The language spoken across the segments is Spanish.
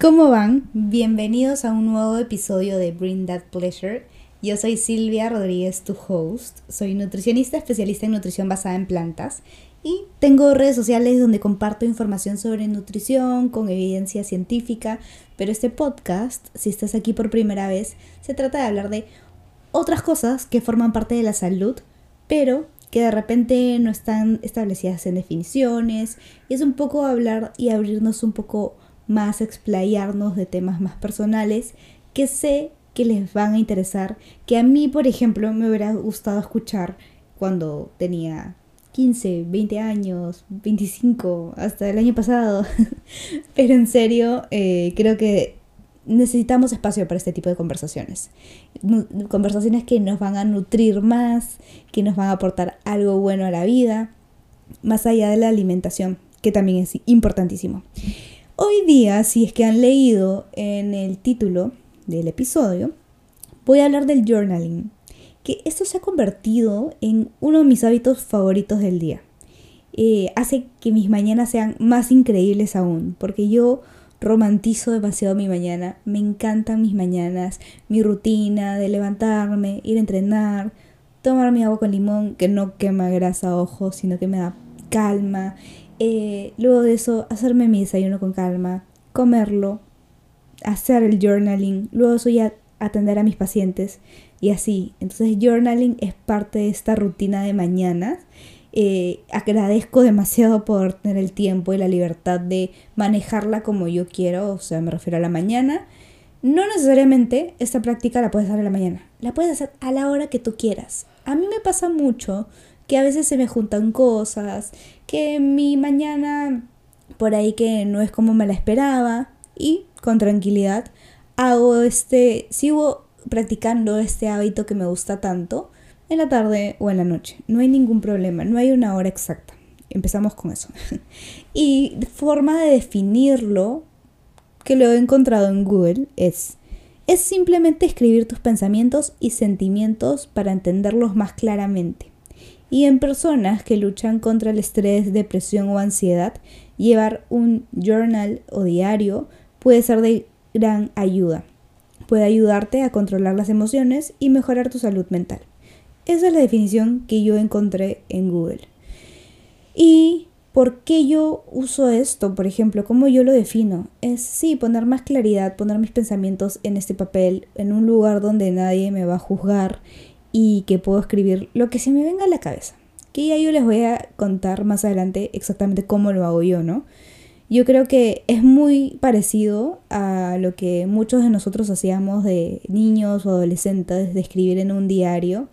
¿Cómo van? Bienvenidos a un nuevo episodio de Bring That Pleasure. Yo soy Silvia Rodríguez, tu host. Soy nutricionista especialista en nutrición basada en plantas y tengo redes sociales donde comparto información sobre nutrición con evidencia científica, pero este podcast, si estás aquí por primera vez, se trata de hablar de otras cosas que forman parte de la salud, pero que de repente no están establecidas en definiciones, y es un poco hablar y abrirnos un poco más explayarnos de temas más personales que sé que les van a interesar, que a mí, por ejemplo, me hubiera gustado escuchar cuando tenía 15, 20 años, 25, hasta el año pasado. Pero en serio, eh, creo que necesitamos espacio para este tipo de conversaciones. Conversaciones que nos van a nutrir más, que nos van a aportar algo bueno a la vida, más allá de la alimentación, que también es importantísimo. Hoy día, si es que han leído en el título del episodio, voy a hablar del journaling, que esto se ha convertido en uno de mis hábitos favoritos del día. Eh, hace que mis mañanas sean más increíbles aún, porque yo romantizo demasiado mi mañana, me encantan mis mañanas, mi rutina de levantarme, ir a entrenar, tomar mi agua con limón, que no quema grasa ojos, sino que me da calma, eh, luego de eso, hacerme mi desayuno con calma, comerlo, hacer el journaling, luego eso ya atender a mis pacientes y así. Entonces, journaling es parte de esta rutina de mañana. Eh, agradezco demasiado por tener el tiempo y la libertad de manejarla como yo quiero, o sea, me refiero a la mañana. No necesariamente esta práctica la puedes hacer a la mañana, la puedes hacer a la hora que tú quieras. A mí me pasa mucho que a veces se me juntan cosas, que mi mañana por ahí que no es como me la esperaba y con tranquilidad hago este, sigo practicando este hábito que me gusta tanto en la tarde o en la noche. No hay ningún problema, no hay una hora exacta. Empezamos con eso. y forma de definirlo que lo he encontrado en Google es es simplemente escribir tus pensamientos y sentimientos para entenderlos más claramente. Y en personas que luchan contra el estrés, depresión o ansiedad, llevar un journal o diario puede ser de gran ayuda. Puede ayudarte a controlar las emociones y mejorar tu salud mental. Esa es la definición que yo encontré en Google. ¿Y por qué yo uso esto? Por ejemplo, ¿cómo yo lo defino? Es sí, poner más claridad, poner mis pensamientos en este papel, en un lugar donde nadie me va a juzgar y que puedo escribir lo que se me venga a la cabeza. Que ya yo les voy a contar más adelante exactamente cómo lo hago yo, ¿no? Yo creo que es muy parecido a lo que muchos de nosotros hacíamos de niños o adolescentes, de escribir en un diario.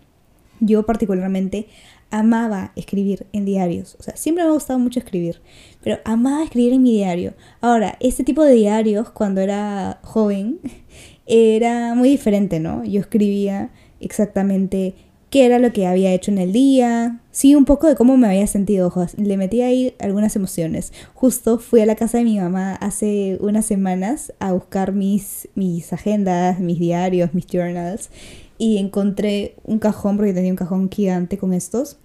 Yo particularmente amaba escribir en diarios. O sea, siempre me ha gustado mucho escribir, pero amaba escribir en mi diario. Ahora, este tipo de diarios, cuando era joven, era muy diferente, ¿no? Yo escribía exactamente qué era lo que había hecho en el día, sí, un poco de cómo me había sentido, le metí ahí algunas emociones. Justo fui a la casa de mi mamá hace unas semanas a buscar mis, mis agendas, mis diarios, mis journals, y encontré un cajón, porque tenía un cajón gigante con estos,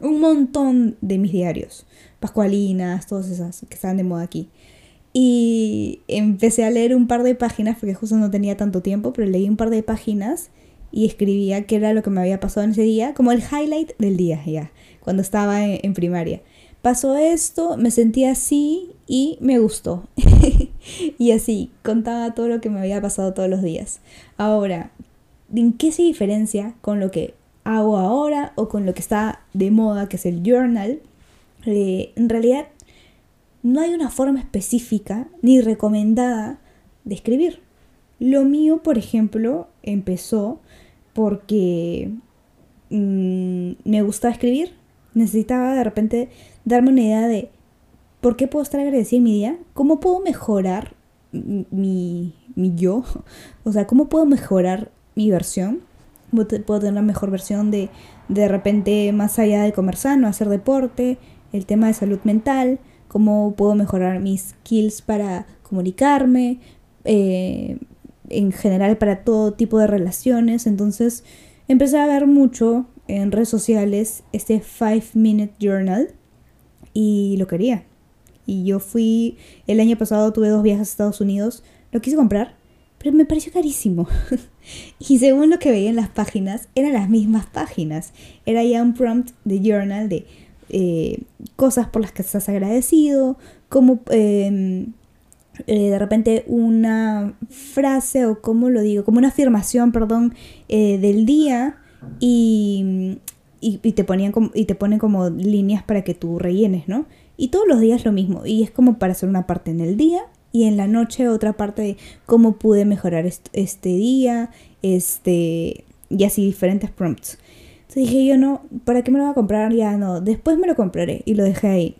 un montón de mis diarios, pascualinas, todas esas que estaban de moda aquí. Y empecé a leer un par de páginas, porque justo no tenía tanto tiempo, pero leí un par de páginas y escribía qué era lo que me había pasado en ese día, como el highlight del día, ya, cuando estaba en, primaria. Pasó esto, me sentí así y me gustó. y así, contaba todo lo que me había pasado todos los días. Ahora, ¿en qué se diferencia con lo que hago ahora o con lo que está de moda, que es el journal? Eh, en realidad, no hay una forma específica ni recomendada de escribir. Lo mío, por ejemplo, empezó porque mm, me gustaba escribir. Necesitaba de repente darme una idea de por qué puedo estar agradecida en mi día, cómo puedo mejorar mi, mi yo, o sea, cómo puedo mejorar mi versión. Puedo tener una mejor versión de de repente más allá de comer sano, hacer deporte, el tema de salud mental, cómo puedo mejorar mis skills para comunicarme, eh, en general para todo tipo de relaciones. Entonces empecé a ver mucho en redes sociales este 5 Minute Journal y lo quería. Y yo fui, el año pasado tuve dos viajes a Estados Unidos lo quise comprar, pero me pareció carísimo. y según lo que veía en las páginas, eran las mismas páginas. Era ya un prompt de journal de eh, cosas por las que estás agradecido, como em, eh, de repente una frase o como lo digo, como una afirmación, perdón, eh, del día y, y, te ponían y te ponen como líneas para que tú rellenes, ¿no? Y todos los días lo mismo, y es como para hacer una parte en el día y en la noche otra parte de cómo pude mejorar este día, este, y así diferentes prompts. Entonces dije yo no, ¿para qué me lo voy a comprar? Ya no, después me lo compraré y lo dejé ahí.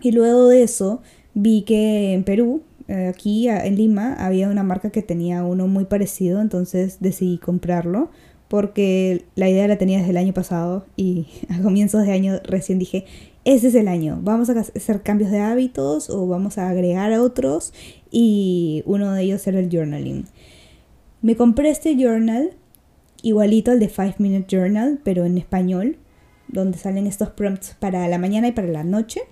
Y luego de eso vi que en Perú, aquí en Lima, había una marca que tenía uno muy parecido, entonces decidí comprarlo porque la idea la tenía desde el año pasado y a comienzos de año recién dije, ese es el año, vamos a hacer cambios de hábitos o vamos a agregar a otros y uno de ellos era el journaling. Me compré este journal igualito al de 5 Minute Journal, pero en español, donde salen estos prompts para la mañana y para la noche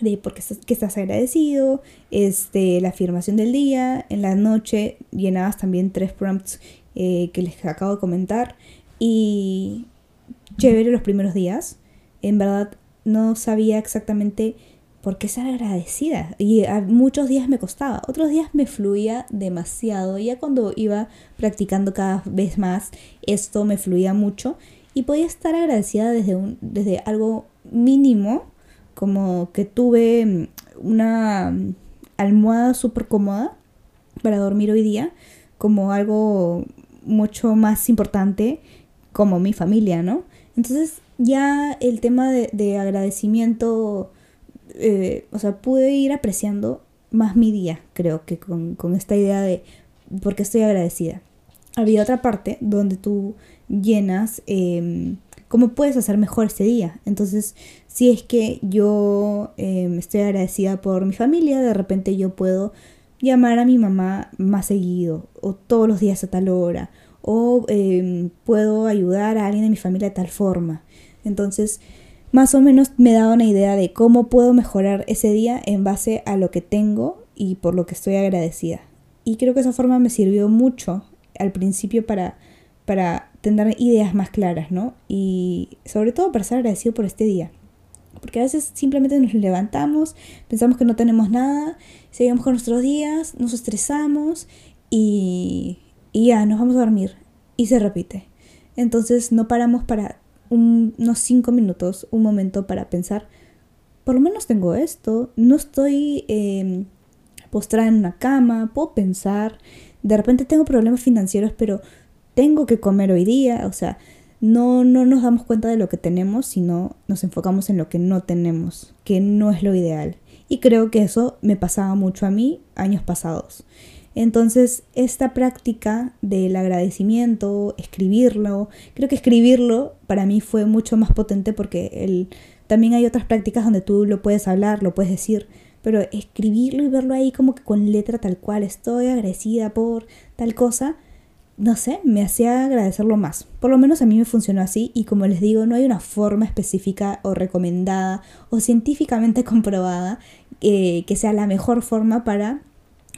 de por qué estás, que estás agradecido, este, la afirmación del día, en la noche llenabas también tres prompts eh, que les acabo de comentar. Y chévere los primeros días. En verdad no sabía exactamente por qué ser agradecida. Y a muchos días me costaba, otros días me fluía demasiado. Ya cuando iba practicando cada vez más, esto me fluía mucho. Y podía estar agradecida desde, un, desde algo mínimo, como que tuve una almohada súper cómoda para dormir hoy día, como algo mucho más importante como mi familia, ¿no? Entonces ya el tema de, agradecimiento, eh, o sea, pude ir apreciando más mi día, creo que con, esta idea de por qué estoy agradecida. Había otra parte donde tú llenas em, cómo puedes hacer mejor este día. Entonces, si es que yo em, estoy agradecida por mi familia, de repente yo puedo llamar a mi mamá más seguido o todos los días a tal hora o em, puedo ayudar a alguien de mi familia de tal forma. Entonces, más o menos me da una idea de cómo puedo mejorar ese día en base a lo que tengo y por lo que estoy agradecida. Y creo que esa forma me sirvió mucho al principio para, para tener ideas más claras, ¿no? Y sobre todo para ser agradecido por este día. Porque a veces simplemente nos levantamos, pensamos que no tenemos nada, seguimos con nuestros días, nos estresamos y, ya nos vamos a dormir. Y se repite. Entonces no paramos para unos cinco minutos, un momento para pensar, por lo menos tengo esto, no estoy em, postrada en una cama, puedo pensar, de repente tengo problemas financieros, pero tengo que comer hoy día, o sea, no, no nos damos cuenta de lo que tenemos, sino nos enfocamos en lo que no tenemos, que no es lo ideal. Y creo que eso me pasaba mucho a mí años pasados. Entonces, esta práctica del agradecimiento, escribirlo, creo que escribirlo para mí fue mucho más potente porque el, también hay otras prácticas donde tú lo puedes hablar, lo puedes decir, pero escribirlo y verlo ahí como que con letra tal cual, estoy agradecida por tal cosa, no sé, me hacía agradecerlo más. Por lo menos a mí me funcionó así y como les digo, no hay una forma específica o recomendada o científicamente comprobada eh, que sea la mejor forma para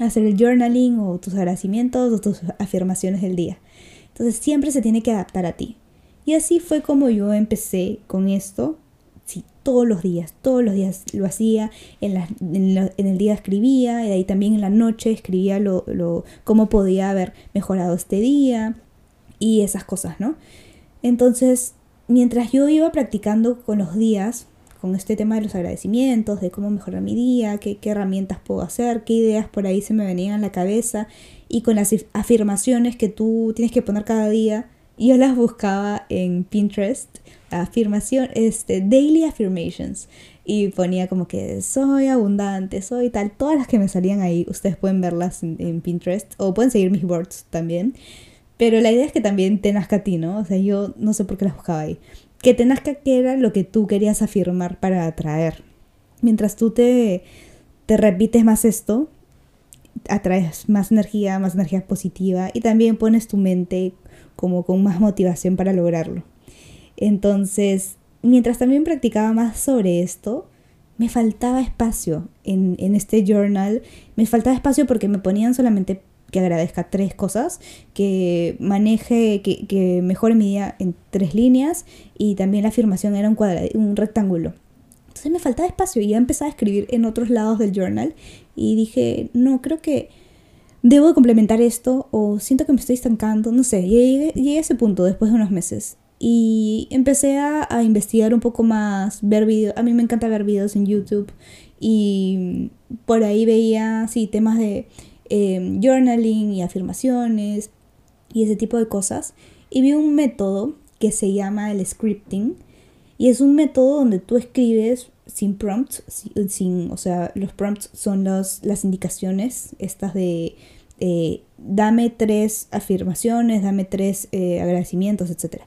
hacer el journaling o tus agradecimientos o tus afirmaciones del día. Entonces siempre se tiene que adaptar a ti. Y así fue como yo empecé con esto. Sí, todos los días, todos los días lo hacía, en, en, el día escribía, y ahí también en la noche escribía lo, lo, cómo podía haber mejorado este día y esas cosas, ¿no? Entonces, mientras yo iba practicando con los días, con este tema de los agradecimientos, de cómo mejorar mi día, qué, herramientas puedo hacer, qué ideas por ahí se me venían a la cabeza y con las afirmaciones que tú tienes que poner cada día. Yo las buscaba en Pinterest, afirmación, este, daily affirmations y ponía como que soy abundante, soy tal, todas las que me salían ahí, ustedes pueden verlas en, Pinterest o pueden seguir mis boards también. Pero la idea es que también te nazca a ti, ¿no? O sea, yo no sé por qué las buscaba ahí que te nazca que era lo que tú querías afirmar para atraer. Mientras tú te, te repites más esto, atraes más energía, más energía positiva y también pones tu mente como con más motivación para lograrlo. Entonces, mientras también practicaba más sobre esto, me faltaba espacio en, en este journal. Me faltaba espacio porque me ponían solamente que agradezca tres cosas, que maneje, que, que mejore mi día en tres líneas y también la afirmación era un, cuadrado, un rectángulo. Entonces me faltaba espacio y ya empecé a escribir en otros lados del journal y dije, no, creo que debo complementar esto o siento que me estoy estancando, no sé, llegué, llegué a ese punto después de unos meses y empecé a, a investigar un poco más, ver videos, a mí me encanta ver videos en YouTube y por ahí veía, sí, temas de Em, journaling y afirmaciones y ese tipo de cosas. Y vi un método que se llama el scripting. Y es un método donde tú escribes sin prompts, sin, o sea, los prompts son los, las indicaciones, estas de eh, dame tres afirmaciones, dame tres eh, agradecimientos, etc.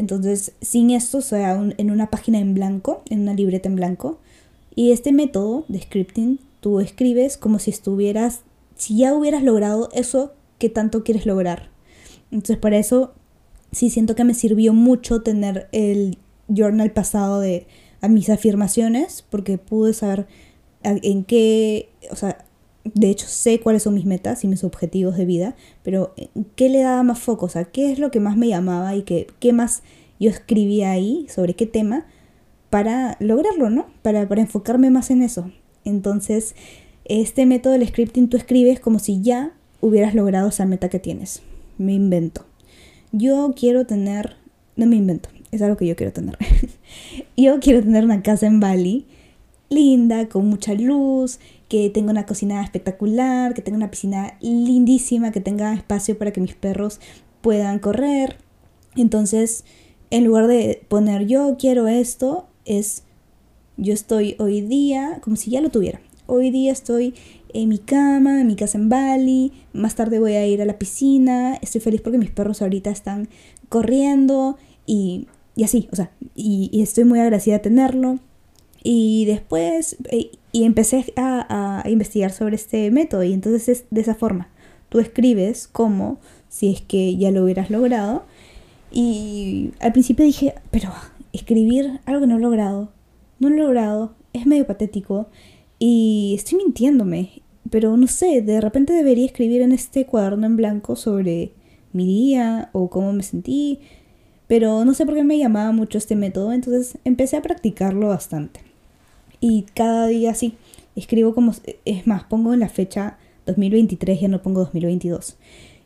Entonces, sin esto, o sea, en una página en blanco, en una libreta en blanco. Y este método de scripting, tú escribes como si estuvieras si ya hubieras logrado eso que tanto quieres lograr. Entonces para eso sí siento que me sirvió mucho tener el journal pasado de a mis afirmaciones porque pude saber en qué, o sea, de hecho sé cuáles son mis metas y mis objetivos de vida, pero qué le daba más foco, o sea, qué es lo que más me llamaba y qué, qué más yo escribía ahí, sobre qué tema, para lograrlo, ¿no? Para, para enfocarme más en eso. Entonces, este método del scripting tú escribes como si ya hubieras logrado esa meta que tienes. Me invento. Yo quiero tener, no me invento, es algo que yo quiero tener. yo quiero tener una casa en Bali, linda, con mucha luz, que tenga una cocina espectacular, que tenga una piscina lindísima, que tenga espacio para que mis perros puedan correr. Entonces, en lugar de poner yo quiero esto, es yo estoy hoy día como si ya lo tuviera hoy día estoy en mi cama, en mi casa en Bali, más tarde voy a ir a la piscina, estoy feliz porque mis perros ahorita están corriendo y, así, o sea, y, estoy muy agradecida de tenerlo. Y después, eh, y empecé a, a, investigar sobre este método y entonces es de esa forma. Tú escribes como si es que ya lo hubieras logrado. Y al principio dije, pero escribir algo que no he logrado, no lo he logrado, es medio patético. Y estoy mintiéndome, pero no sé, de repente debería escribir en este cuaderno en blanco sobre mi día o cómo me sentí, pero no sé por qué me llamaba mucho este método, entonces empecé a practicarlo bastante. Y cada día sí, escribo como, es más, pongo en la fecha 2023, ya no pongo 2022.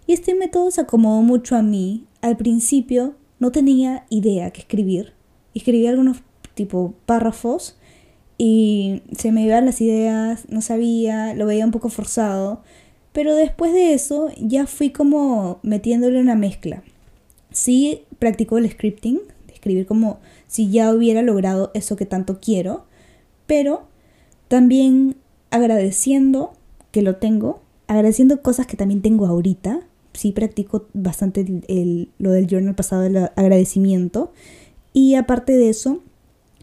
Y este método se acomodó mucho a mí. Al principio no tenía idea qué escribir. Escribí algunos tipo párrafos y se me iban las ideas, no sabía, lo veía un poco forzado, pero después de eso ya fui como metiéndole una mezcla. Sí practicó el scripting, escribir como si ya hubiera logrado eso que tanto quiero, pero también agradeciendo que lo tengo, agradeciendo cosas que también tengo ahorita. Sí practico bastante lo del journal pasado, el agradecimiento. Y aparte de eso,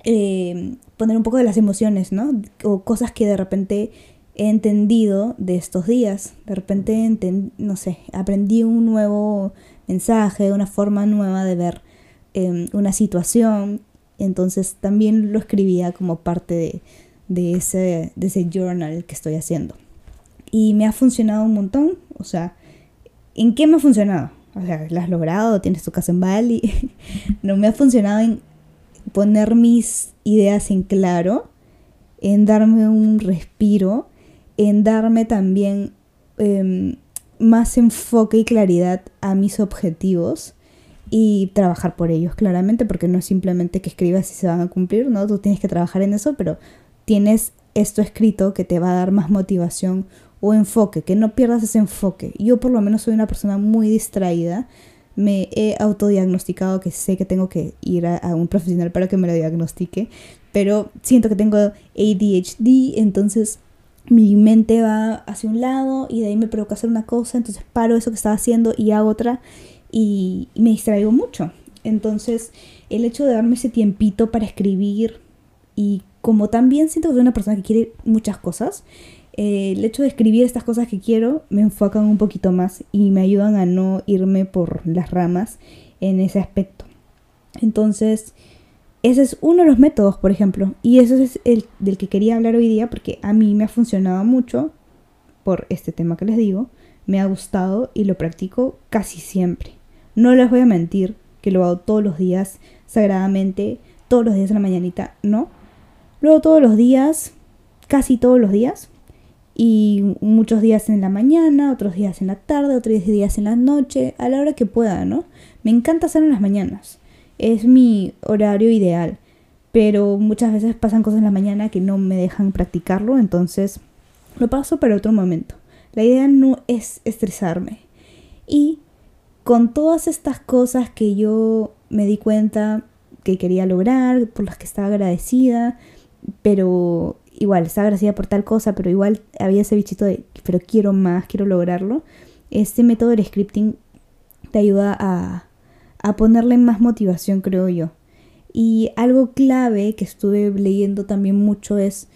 eh, poner un poco de las emociones, ¿no? O cosas que de repente he entendido de estos días. De repente, no sé, aprendí un nuevo mensaje, una forma nueva de ver em, una situación. Entonces también lo escribía como parte de, ese, de ese journal que estoy haciendo. Y me ha funcionado un montón. O sea, ¿en qué me ha funcionado? O sea, ¿la has logrado? ¿Tienes tu casa en Bali? no me ha funcionado en poner mis ideas en claro, en darme un respiro, en darme también em, más enfoque y claridad a mis objetivos y trabajar por ellos, claramente, porque no es simplemente que escribas y se van a cumplir, ¿no? Tú tienes que trabajar en eso, pero tienes esto escrito que te va a dar más motivación o enfoque, que no pierdas ese enfoque. Yo por lo menos soy una persona muy distraída, me he autodiagnosticado que sé que tengo que ir a, un profesional para que me lo diagnostique, pero siento que tengo ADHD, entonces mi mente va hacia un lado y de ahí me provoca hacer una cosa, entonces paro eso que estaba haciendo y hago otra y, me distraigo mucho. Entonces el hecho de darme ese tiempito para escribir y como también siento que soy una persona que quiere muchas cosas, eh, el hecho de escribir estas cosas que quiero me enfocan un poquito más y me ayudan a no irme por las ramas en ese aspecto. Entonces, ese es uno de los métodos, por ejemplo. Y eso es el del que quería hablar hoy día porque a mí me ha funcionado mucho por este tema que les digo. Me ha gustado y lo practico casi siempre. No les voy a mentir que lo hago todos los días sagradamente, todos los días en la mañanita, no. Lo todos los días, casi todos los días. Y muchos días en la mañana, otros días en la tarde, otros días en la noche, a la hora que pueda, ¿no? Me encanta hacerlo en las mañanas es mi horario ideal. Pero muchas veces pasan cosas en la mañana que no me dejan practicarlo, entonces lo paso para otro momento. La idea no es estresarme. Y con todas estas cosas que yo me di cuenta que quería lograr, por las que estaba agradecida, pero igual estaba agradecida por tal cosa, pero igual había ese bichito de, pero quiero más, quiero lograrlo. Este método de scripting te ayuda a, a ponerle más motivación, creo yo. Y algo clave que estuve leyendo también mucho es,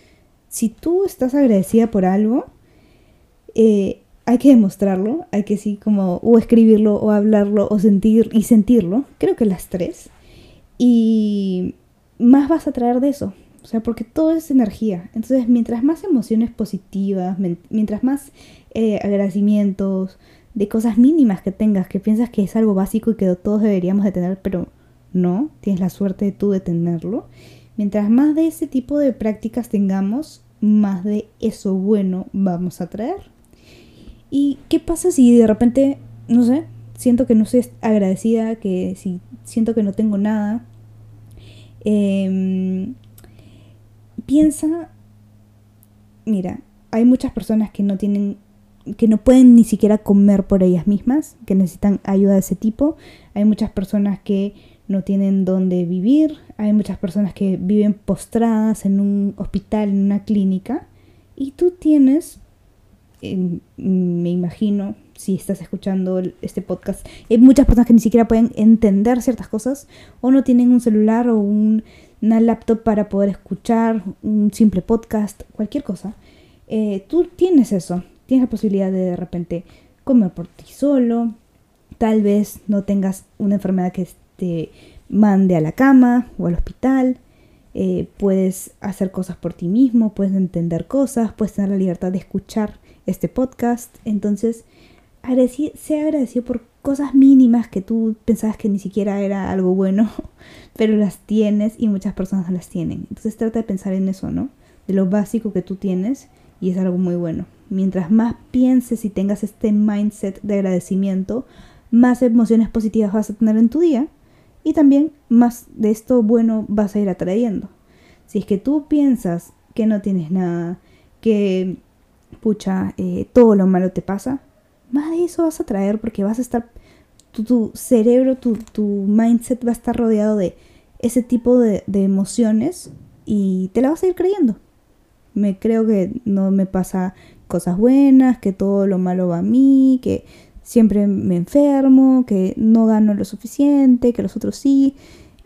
si tú estás agradecida por algo, eh, hay que demostrarlo, hay que sí como o escribirlo o hablarlo o sentir y sentirlo, creo que las tres. Y más vas a traer de eso, o sea, porque todo es energía. Entonces, mientras más emociones positivas, mientras más eh, agradecimientos, de cosas mínimas que tengas, que piensas que es algo básico y que todos deberíamos de tener, pero no, tienes la suerte de tú de tenerlo. Mientras más de ese tipo de prácticas tengamos, más de eso bueno vamos a traer. ¿Y qué pasa si de repente, no sé, siento que no soy agradecida, que si siento que no tengo nada? Em, piensa, mira, hay muchas personas que no tienen que no pueden ni siquiera comer por ellas mismas, que necesitan ayuda de ese tipo. Hay muchas personas que no tienen dónde vivir, hay muchas personas que viven postradas en un hospital, en una clínica, y tú tienes, me imagino, si estás escuchando este podcast, hay muchas personas que ni siquiera pueden entender ciertas cosas o no tienen un celular o un, una laptop para poder escuchar un simple podcast, cualquier cosa. Eh, tú tienes eso, tienes la posibilidad de de repente comer por ti solo, tal vez no tengas una enfermedad que te mande a la cama o al hospital, eh, puedes hacer cosas por ti mismo, puedes entender cosas, puedes tener la libertad de escuchar este podcast, entonces sea agradecido por cosas mínimas que tú pensabas que ni siquiera era algo bueno, pero las tienes y muchas personas las tienen. Entonces trata de pensar en eso, ¿no? De lo básico que tú tienes y es algo muy bueno. Mientras más pienses y tengas este mindset de agradecimiento, más emociones positivas vas a tener en tu día y también más de esto bueno vas a ir atrayendo. Si es que tú piensas que no tienes nada, que pucha, eh, todo lo malo te pasa, más de eso vas a traer porque vas a estar, tu, cerebro, tu, mindset va a estar rodeado de ese tipo de, de emociones y te la vas a ir creyendo. Me creo que no me pasa cosas buenas, que todo lo malo va a mí, que siempre me enfermo, que no gano lo suficiente, que los otros sí.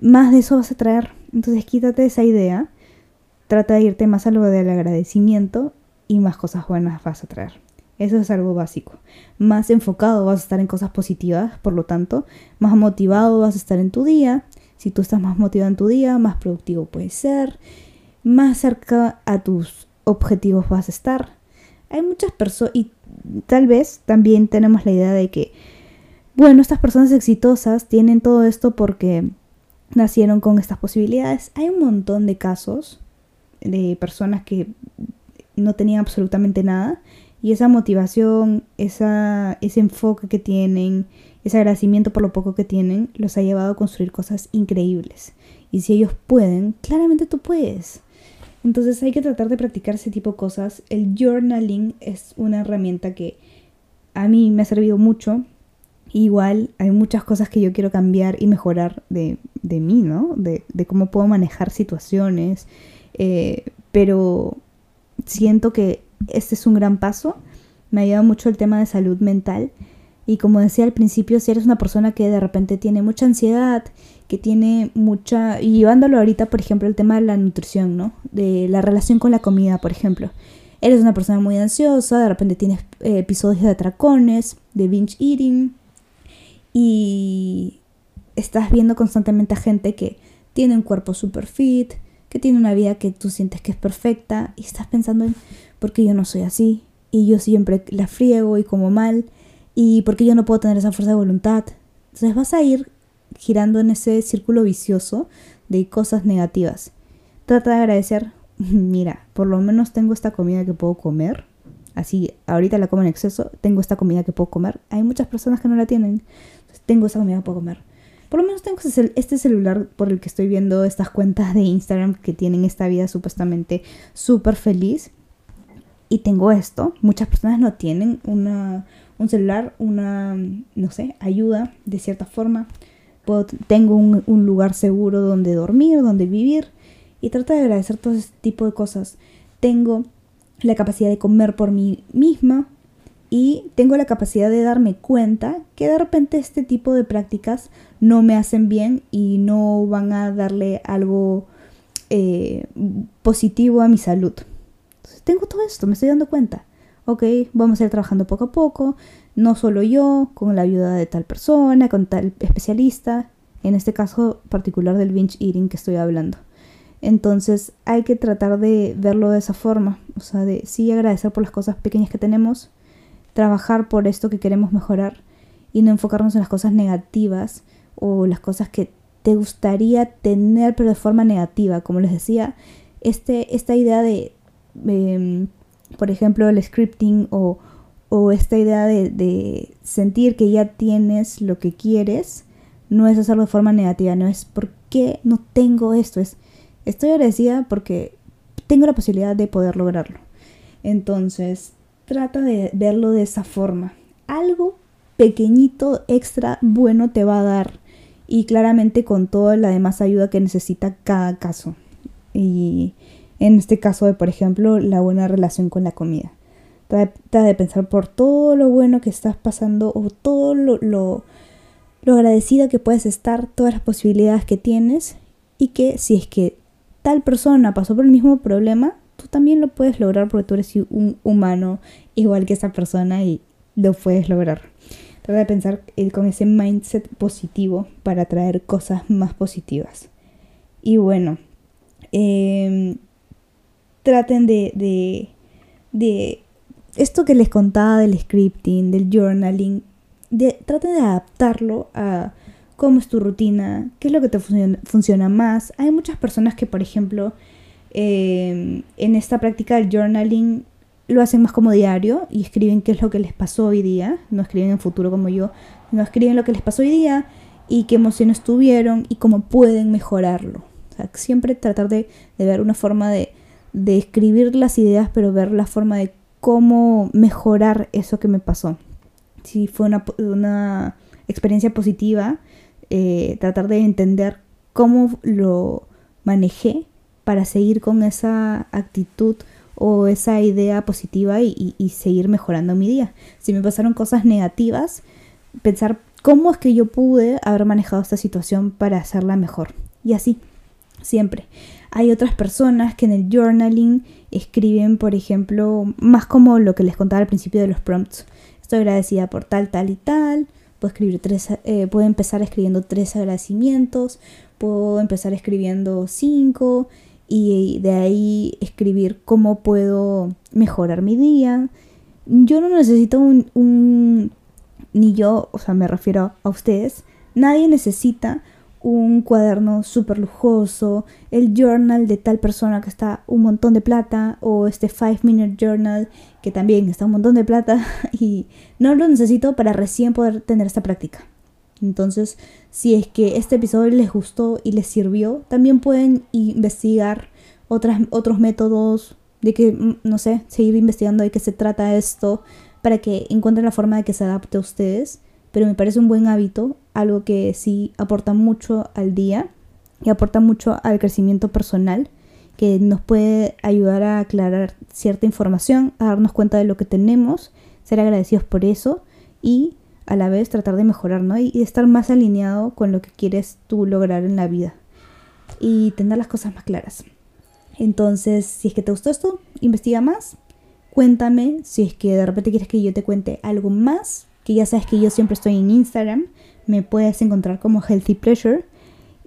Más de eso vas a traer. Entonces quítate esa idea. Trata de irte más a lo del agradecimiento y más cosas buenas vas a traer. Eso es algo básico. Más enfocado vas a estar en cosas positivas, por lo tanto, más motivado vas a estar en tu día. Si tú estás más motivado en tu día, más productivo puedes ser. Más cerca a tus objetivos vas a estar hay muchas personas, y tal vez también tenemos la idea de que, bueno, estas personas exitosas tienen todo esto porque nacieron con estas posibilidades. Hay un montón de casos de personas que no tenían absolutamente nada y esa motivación, esa, ese enfoque que tienen, ese agradecimiento por lo poco que tienen, los ha llevado a construir cosas increíbles. Y si ellos pueden, claramente tú puedes. Entonces hay que tratar de practicar ese tipo de cosas. El journaling es una herramienta que a mí me ha servido mucho. Igual hay muchas cosas que yo quiero cambiar y mejorar de, de mí, ¿no? De, de, cómo puedo manejar situaciones. Eh, pero siento que este es un gran paso. Me ayuda mucho el tema de salud mental. Y como decía al principio, si eres una persona que de repente tiene mucha ansiedad que tiene mucha, y llevándolo ahorita, por ejemplo, el tema de la nutrición, ¿no? De la relación con la comida, por ejemplo. Eres una persona muy ansiosa, de repente tienes eh, episodios de atracones, de binge eating, y estás viendo constantemente a gente que tiene un cuerpo super fit, que tiene una vida que tú sientes que es perfecta y estás pensando en por qué yo no soy así y yo siempre la friego y como mal y por qué yo no puedo tener esa fuerza de voluntad. Entonces vas a ir girando en ese círculo vicioso de cosas negativas. Trata de agradecer, mira, por lo menos tengo esta comida que puedo comer. Así, ahorita la como en exceso, tengo esta comida que puedo comer. Hay muchas personas que no la tienen. tengo esta comida que puedo comer. Por lo menos tengo este celular por el que estoy viendo estas cuentas de Instagram que tienen esta vida supuestamente súper feliz. Y tengo esto. Muchas personas no tienen una, un celular, una, no sé, ayuda de cierta forma. Tengo un, lugar seguro donde dormir, donde vivir. Y trato de agradecer todo este tipo de cosas. Tengo la capacidad de comer por mí misma, y tengo la capacidad de darme cuenta que de repente este tipo de prácticas no me hacen bien y no van a darle algo eh, positivo a mi salud. Entonces, tengo todo esto, me estoy dando cuenta. Ok, vamos a ir trabajando poco a poco, no solo yo, con la ayuda de tal persona, con tal especialista, en este caso particular del binge eating que estoy hablando. Entonces hay que tratar de verlo de esa forma, o sea, de sí agradecer por las cosas pequeñas que tenemos, trabajar por esto que queremos mejorar y no enfocarnos en las cosas negativas o las cosas que te gustaría tener pero de forma negativa. Como les decía, este, esta idea de, em, por ejemplo, el scripting o, o esta idea de, sentir que ya tienes lo que quieres, no es hacerlo de forma negativa, no es porque no tengo esto, es estoy agradecida porque tengo la posibilidad de poder lograrlo. Entonces, trata de verlo de esa forma. Algo pequeñito extra bueno te va a dar y claramente con toda la demás ayuda que necesita cada caso. Y en este caso de, por ejemplo, la buena relación con la comida. Trata de pensar por todo lo bueno que estás pasando o todo lo, lo, lo que puedes estar, todas las posibilidades que tienes y que si es que tal persona pasó por el mismo problema, tú también lo puedes lograr porque tú eres un humano igual que esa persona y lo puedes lograr. Trata de pensar eh, con ese mindset positivo para traer cosas más positivas. Y bueno, em, traten de, de, esto que les contaba del scripting, del journaling, de, traten de adaptarlo a cómo es tu rutina, qué es lo que te funciona, funciona más. Hay muchas personas que, por ejemplo, Em, en esta práctica del journaling lo hacen más como diario y escriben qué es lo que les pasó hoy día, no escriben en futuro como yo, no escriben lo que les pasó hoy día y qué emociones tuvieron y cómo pueden mejorarlo. siempre tratar de, ver una forma de, escribir las ideas, pero ver la forma de cómo mejorar eso que me pasó. Si fue una, experiencia positiva, eh, tratar de entender cómo lo manejé para seguir con esa actitud o esa idea positiva y, seguir mejorando mi día. Si me pasaron cosas negativas, pensar cómo es que yo pude haber manejado esta situación para hacerla mejor. Y así, siempre. Hay otras personas que en el journaling escriben, por ejemplo, más como lo que les contaba al principio de los prompts. Estoy agradecida por tal, tal y tal. Puedo, escribir tres, eh, puedo empezar escribiendo tres agradecimientos. Puedo empezar escribiendo cinco y de ahí escribir cómo puedo mejorar mi día. Yo no necesito un, ni yo, o sea, me refiero a ustedes, nadie necesita un cuaderno súper lujoso, el journal de tal persona que está un montón de plata o este 5 minute journal que también está un montón de plata y no lo necesito para recién poder tener esta práctica. Entonces, si es que este episodio les gustó y les sirvió, también pueden investigar otras, otros métodos de que, mm, no sé, seguir investigando de qué se trata esto para que encuentren la forma de que se adapte a ustedes. Pero me parece un buen hábito, algo que sí aporta mucho al día y aporta mucho al crecimiento personal, que nos puede ayudar a aclarar cierta información, a darnos cuenta de lo que tenemos, ser agradecidos por eso y a la vez tratar de mejorar, ¿no? Y, estar más alineado con lo que quieres tú lograr en la vida y tener las cosas más claras. Entonces, si es que te gustó esto, investiga más, cuéntame, si es que de repente quieres que yo te cuente algo más, que ya sabes que yo siempre estoy en Instagram, me puedes encontrar como Healthy Pleasure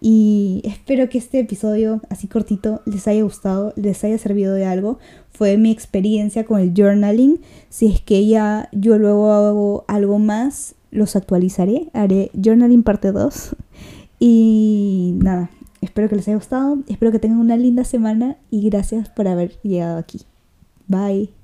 Y espero que este episodio así cortito les haya gustado, les haya servido de algo. Fue mi experiencia con el journaling. Si es que ya yo luego hago algo más, los actualizaré. Haré journaling parte 2. Y nada, espero que les haya gustado. Espero que tengan una linda semana y gracias por haber llegado aquí. Bye.